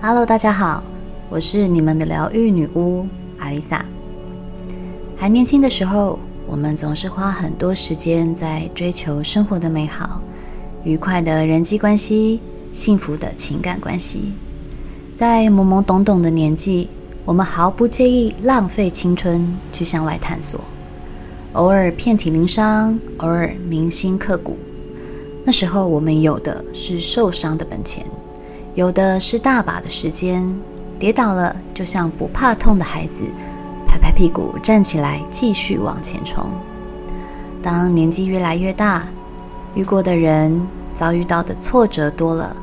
Hello，大家好，我是你们的疗愈女巫阿丽萨。还年轻的时候，我们总是花很多时间在追求生活的美好、愉快的人际关系、幸福的情感关系。在懵懵懂懂的年纪，我们毫不介意浪费青春去向外探索，偶尔遍体鳞伤，偶尔铭心刻骨。那时候，我们有的是受伤的本钱。有的是大把的时间，跌倒了就像不怕痛的孩子，拍拍屁股站起来，继续往前冲。当年纪越来越大，遇过的人遭遇到的挫折多了，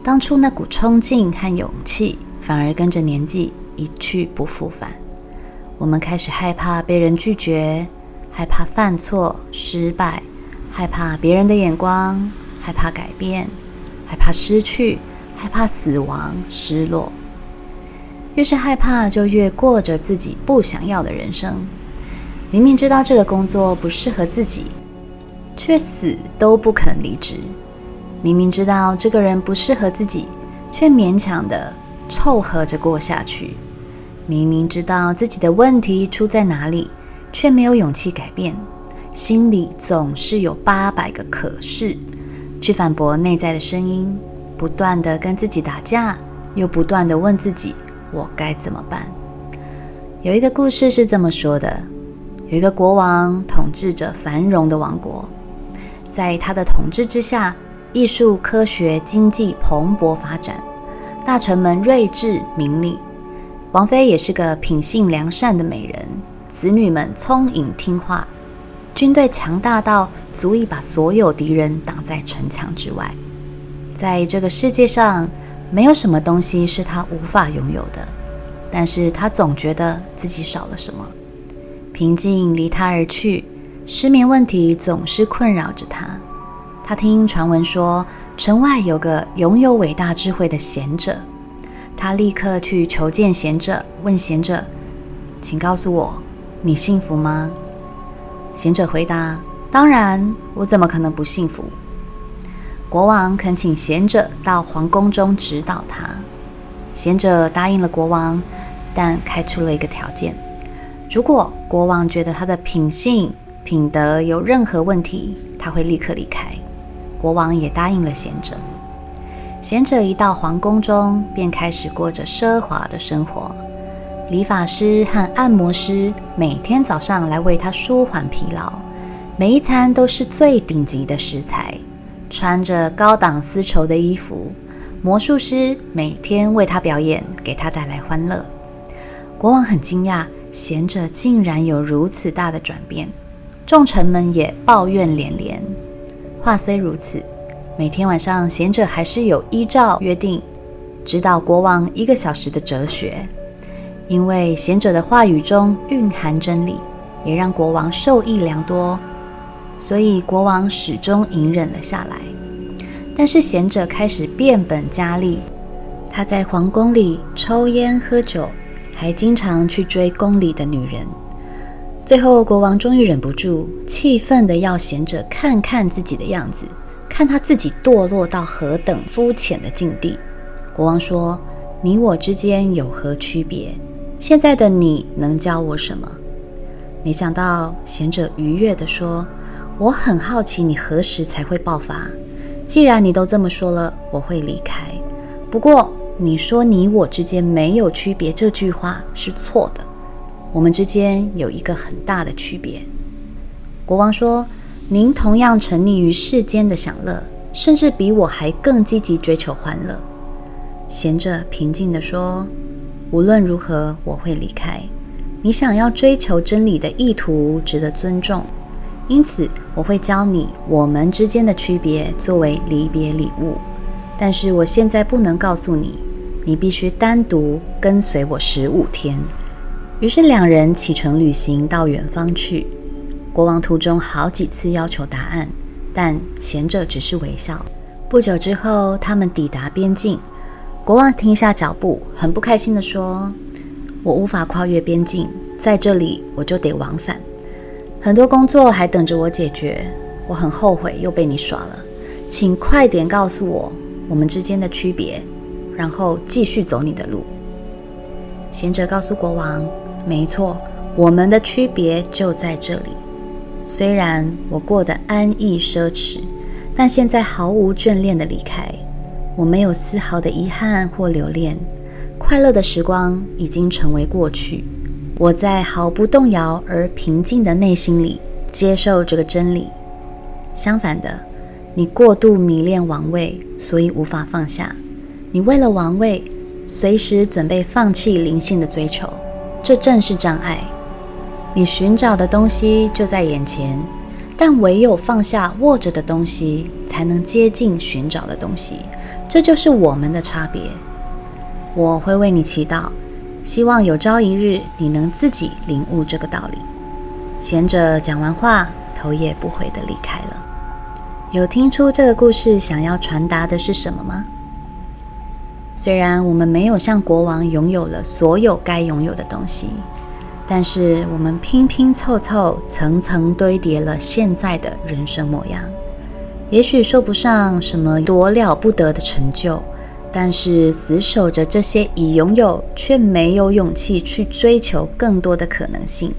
当初那股冲劲和勇气反而跟着年纪一去不复返。我们开始害怕被人拒绝，害怕犯错失败，害怕别人的眼光，害怕改变，害怕失去。害怕死亡、失落，越是害怕，就越过着自己不想要的人生。明明知道这个工作不适合自己，却死都不肯离职；明明知道这个人不适合自己，却勉强的凑合着过下去；明明知道自己的问题出在哪里，却没有勇气改变，心里总是有八百个可是，去反驳内在的声音。不断的跟自己打架，又不断的问自己：我该怎么办？有一个故事是这么说的：有一个国王统治着繁荣的王国，在他的统治之下，艺术、科学、经济蓬勃发展，大臣们睿智明理，王妃也是个品性良善的美人，子女们聪颖听话，军队强大到足以把所有敌人挡在城墙之外。在这个世界上，没有什么东西是他无法拥有的，但是他总觉得自己少了什么。平静离他而去，失眠问题总是困扰着他。他听传闻说，城外有个拥有伟大智慧的贤者，他立刻去求见贤者，问贤者：“请告诉我，你幸福吗？”贤者回答：“当然，我怎么可能不幸福？”国王恳请贤者到皇宫中指导他，贤者答应了国王，但开出了一个条件：如果国王觉得他的品性、品德有任何问题，他会立刻离开。国王也答应了贤者。贤者一到皇宫中，便开始过着奢华的生活。理发师和按摩师每天早上来为他舒缓疲劳，每一餐都是最顶级的食材。穿着高档丝绸的衣服，魔术师每天为他表演，给他带来欢乐。国王很惊讶，贤者竟然有如此大的转变。众臣们也抱怨连连。话虽如此，每天晚上贤者还是有依照约定指导国王一个小时的哲学，因为贤者的话语中蕴含真理，也让国王受益良多。所以国王始终隐忍了下来，但是贤者开始变本加厉。他在皇宫里抽烟喝酒，还经常去追宫里的女人。最后，国王终于忍不住，气愤的要贤者看看自己的样子，看他自己堕落到何等肤浅的境地。国王说：“你我之间有何区别？现在的你能教我什么？”没想到贤者愉悦地说。我很好奇你何时才会爆发。既然你都这么说了，我会离开。不过你说你我之间没有区别这句话是错的。我们之间有一个很大的区别。国王说：“您同样沉溺于世间的享乐，甚至比我还更积极追求欢乐。”贤者平静地说：“无论如何，我会离开。你想要追求真理的意图值得尊重。”因此，我会教你我们之间的区别作为离别礼物，但是我现在不能告诉你，你必须单独跟随我十五天。于是两人启程旅行到远方去。国王途中好几次要求答案，但贤者只是微笑。不久之后，他们抵达边境。国王停下脚步，很不开心地说：“我无法跨越边境，在这里我就得往返。”很多工作还等着我解决，我很后悔又被你耍了，请快点告诉我我们之间的区别，然后继续走你的路。贤者告诉国王：“没错，我们的区别就在这里。虽然我过得安逸奢侈，但现在毫无眷恋的离开，我没有丝毫的遗憾或留恋。快乐的时光已经成为过去。我在毫不动摇而平静的内心里接受这个真理。相反的，你过度迷恋王位，所以无法放下。你为了王位。”随时准备放弃灵性的追求，这正是障碍。你寻找的东西就在眼前，但唯有放下握着的东西，才能接近寻找的东西。这就是我们的差别。我会为你祈祷，希望有朝一日你能自己领悟这个道理。贤者讲完话，头也不回地离开了。有听出这个故事想要传达的是什么吗？虽然我们没有像国王拥有了所有该拥有的东西，但是我们拼拼凑凑、层层堆叠了现在的人生模样。也许说不上什么多了不得的成就，但是死守着这些已拥有，却没有勇气去追求更多的可能性，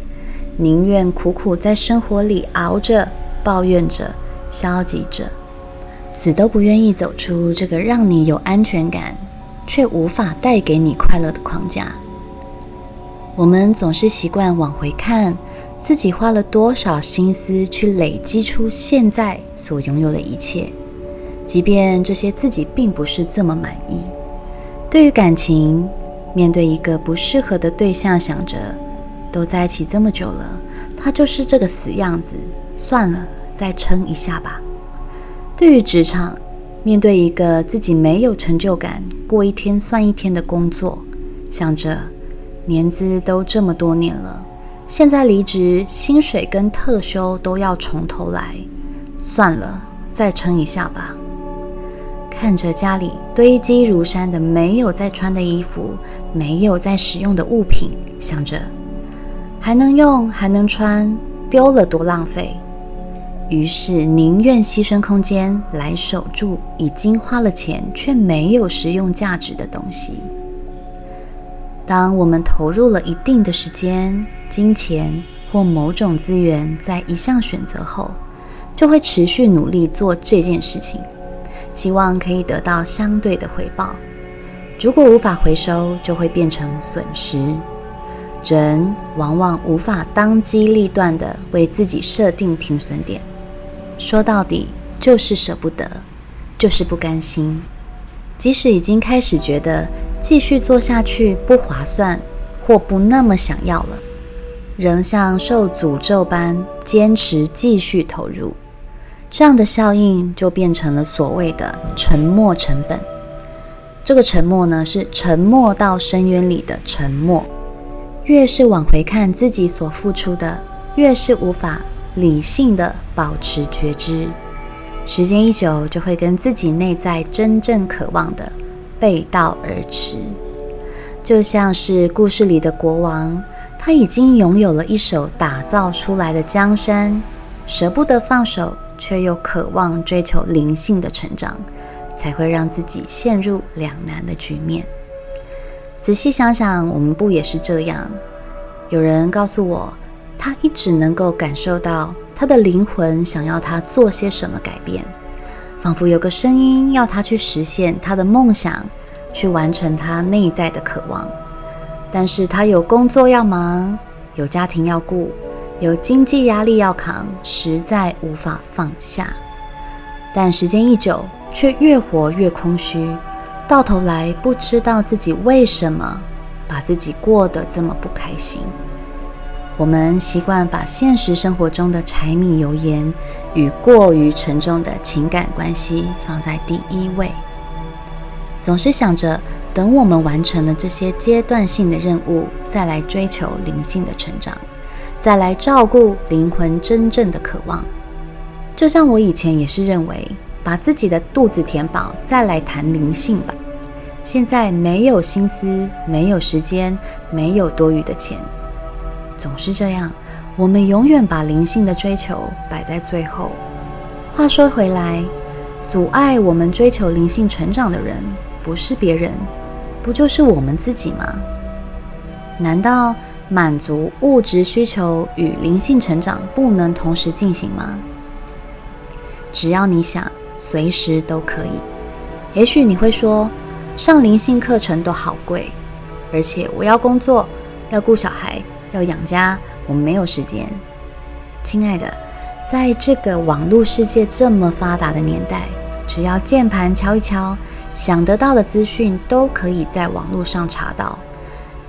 宁愿苦苦在生活里熬着、抱怨着、消极着，死都不愿意走出这个让你有安全感。却无法带给你快乐的框架。我们总是习惯往回看，自己花了多少心思去累积出现在所拥有的一切，即便这些自己并不是这么满意。对于感情，面对一个不适合的对象，想着都在一起这么久了，他就是这个死样子，算了，再撑一下吧。对于职场，面对一个自己没有成就感、过一天算一天的工作，想着年资都这么多年了，现在离职，薪水跟特休都要从头来，算了，再撑一下吧。看着家里堆积如山的没有再穿的衣服、没有再使用的物品，想着还能用还能穿，丢了多浪费。于是宁愿牺牲空间来守住已经花了钱却没有实用价值的东西。当我们投入了一定的时间、金钱或某种资源在一项选择后，就会持续努力做这件事情，希望可以得到相对的回报。如果无法回收，就会变成损失。人往往无法当机立断地为自己设定停损点。说到底就是舍不得，就是不甘心。即使已经开始觉得继续做下去不划算或不那么想要了，仍像受诅咒般坚持继续投入，这样的效应就变成了所谓的沉默成本。这个沉默呢，是沉默到深渊里的沉默。越是往回看自己所付出的，越是无法。理性的保持觉知，时间一久，就会跟自己内在真正渴望的背道而驰。就像是故事里的国王，他已经拥有了一手打造出来的江山，舍不得放手，却又渴望追求灵性的成长，才会让自己陷入两难的局面。仔细想想，我们不也是这样？有人告诉我。他一直能够感受到他的灵魂想要他做些什么改变，仿佛有个声音要他去实现他的梦想，去完成他内在的渴望。但是他有工作要忙，有家庭要顾，有经济压力要扛，实在无法放下。但时间一久，却越活越空虚，到头来不知道自己为什么把自己过得这么不开心。我们习惯把现实生活中的柴米油盐与过于沉重的情感关系放在第一位，总是想着等我们完成了这些阶段性的任务，再来追求灵性的成长，再来照顾灵魂真正的渴望。就像我以前也是认为，把自己的肚子填饱，再来谈灵性吧。现在没有心思，没有时间，没有多余的钱。总是这样，我们永远把灵性的追求摆在最后。话说回来，阻碍我们追求灵性成长的人，不是别人，不就是我们自己吗？难道满足物质需求与灵性成长不能同时进行吗？只要你想，随时都可以。也许你会说，上灵性课程都好贵，而且我要工作，要顾小孩，要养家，我没有时间。亲爱的，在这个网络世界这么发达的年代，只要键盘敲一敲，想得到的资讯都可以在网络上查到。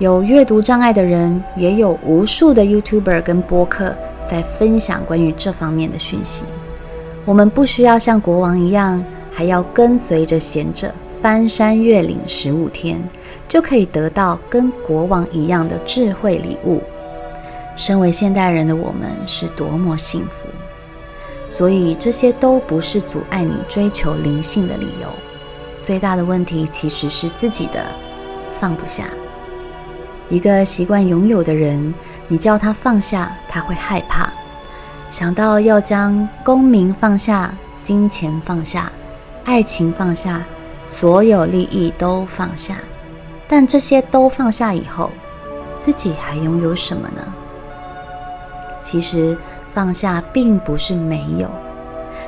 有阅读障碍的人，也有无数的 YouTuber 跟播客在分享关于这方面的讯息。我们不需要像国王一样，还要跟随着贤者翻山越岭十五天，就可以得到跟国王一样的智慧礼物。身为现代人的我们是多么幸福！所以这些都不是阻碍你追求灵性的理由。最大的问题其实是自己的放不下。一个习惯拥有的人，你叫他放下，他会害怕。想到要将功名放下、金钱放下、爱情放下、所有利益都放下，但这些都放下以后，自己还拥有什么呢？其实放下并不是没有，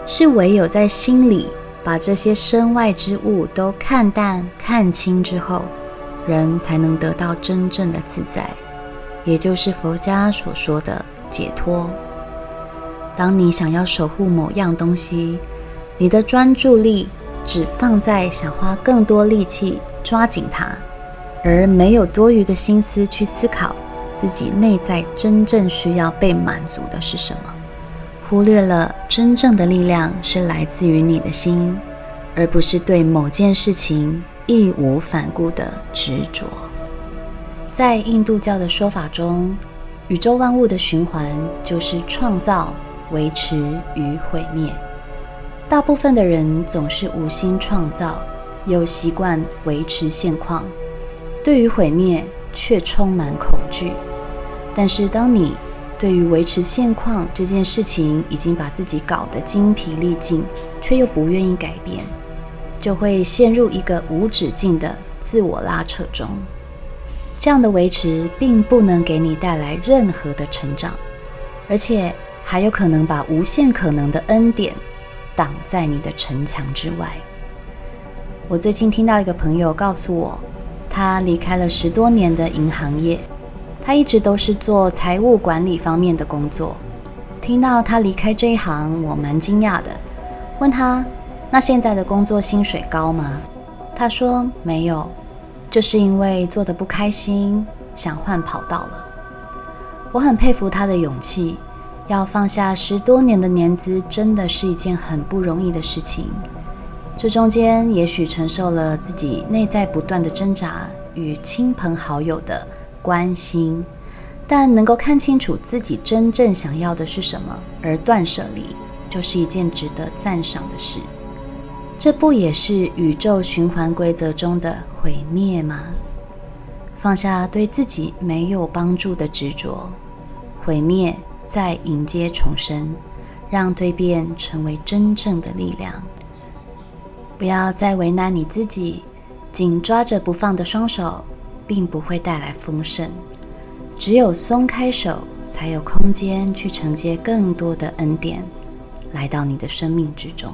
是唯有在心里把这些身外之物都看淡、看清之后，人才能得到真正的自在，也就是佛家所说的解脱。当你想要守护某样东西，你的专注力只放在想花更多力气抓紧它，而没有多余的心思去思考自己内在真正需要被满足的是什么，忽略了真正的力量是来自于你的心，而不是对某件事情义无反顾的执着。在印度教的说法中，宇宙万物的循环就是创造。维持与毁灭，大部分的人总是无心创造，又习惯维持现况，对于毁灭却充满恐惧。但是，当你对于维持现况这件事情已经把自己搞得精疲力尽，却又不愿意改变，就会陷入一个无止境的自我拉扯中。这样的维持并不能给你带来任何的成长，而且。还有可能把无限可能的恩典挡在你的城墙之外。我最近听到一个朋友告诉我，他离开了十多年的银行业，他一直都是做财务管理方面的工作。听到他离开这一行，我蛮惊讶的，问他：“那现在的工作薪水高吗？”他说：“没有，就是因为做的不开心，想换跑道了。”我很佩服他的勇气。要放下十多年的年资，真的是一件很不容易的事情。这中间也许承受了自己内在不断的挣扎与亲朋好友的关心，但能够看清楚自己真正想要的是什么，而断舍离，就是一件值得赞赏的事。这不也是宇宙循环规则中的毁灭吗？放下对自己没有帮助的执着，毁灭。再迎接重生，让蜕变成为真正的力量。不要再为难你自己，紧抓着不放的双手，并不会带来丰盛。只有松开手，才有空间去承接更多的恩典，来到你的生命之中。